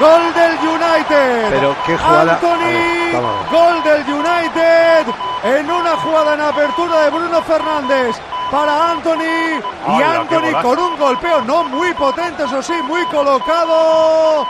Gol. Del United. Pero qué jugada. Anthony, gol del United en una jugada en apertura de Bruno Fernández para Anthony y Anthony con un golpeo no muy potente, eso sí, muy colocado.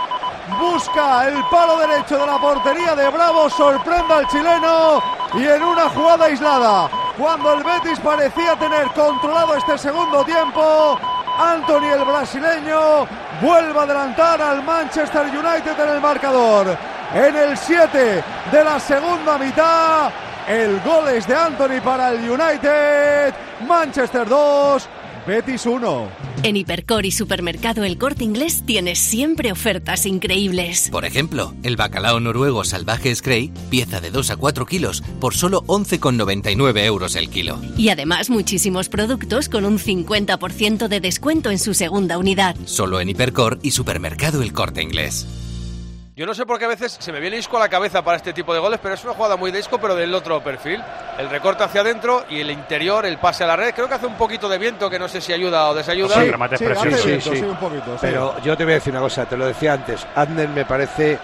Busca el palo derecho de la portería de Bravo, sorprende al chileno y en una jugada aislada, cuando el Betis parecía tener controlado este segundo tiempo, Anthony el brasileño vuelve a adelantar al Manchester United en el marcador. En el 7 de la segunda mitad, el gol es de Anthony para el United. Manchester 2, Betis 1. En Hipercor y Supermercado El Corte Inglés tienes siempre ofertas increíbles. Por ejemplo, el bacalao noruego salvaje Scray, pieza de 2 a 4 kilos, por solo 11,99 euros el kilo. Y además muchísimos productos con un 50% de descuento en su segunda unidad. Solo en Hipercor y Supermercado El Corte Inglés. Yo no sé por qué a veces se me viene Isco a la cabeza para este tipo de goles, pero es una jugada muy de Isco, pero del otro perfil. El recorte hacia adentro y el interior, el pase a la red. Creo que hace un poquito de viento que no sé si ayuda o desayuda. Sí, remate Sí, hace Sí, viento, sí. sí, un poquito, sí. Pero yo te voy a decir una cosa, te lo decía antes. Adner me parece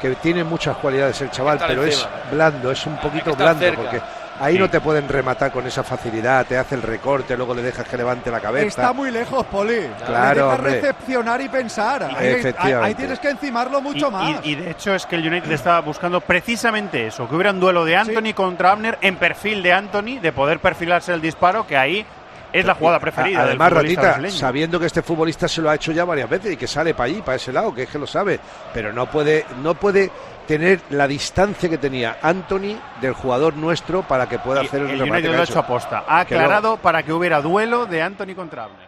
que tiene muchas cualidades el chaval, pero es blando, es un poquito blando, cerca. porque ahí Sí. no te pueden rematar con esa facilidad, te hace el recorte, luego le dejas que levante la cabeza. Está muy lejos, Poli. Claro, Le recepcionar y pensar. Ahí, tienes que encimarlo mucho y, más. y- y de hecho es que el United estaba buscando precisamente eso, que hubiera un duelo de Anthony contra Abner en perfil de Anthony, de poder perfilarse el disparo, que ahí es la jugada preferida. Del Además, Ratita, brasileño. sabiendo que este futbolista se lo ha hecho ya varias veces y que sale para allí, para ese lado, que es que lo sabe, pero no puede, no puede tener la distancia que tenía Anthony del jugador nuestro para que pueda Y hacer el, el remate lo ha hecho aposta. Ha Que no- aclarado para que hubiera duelo de Anthony contra Abner.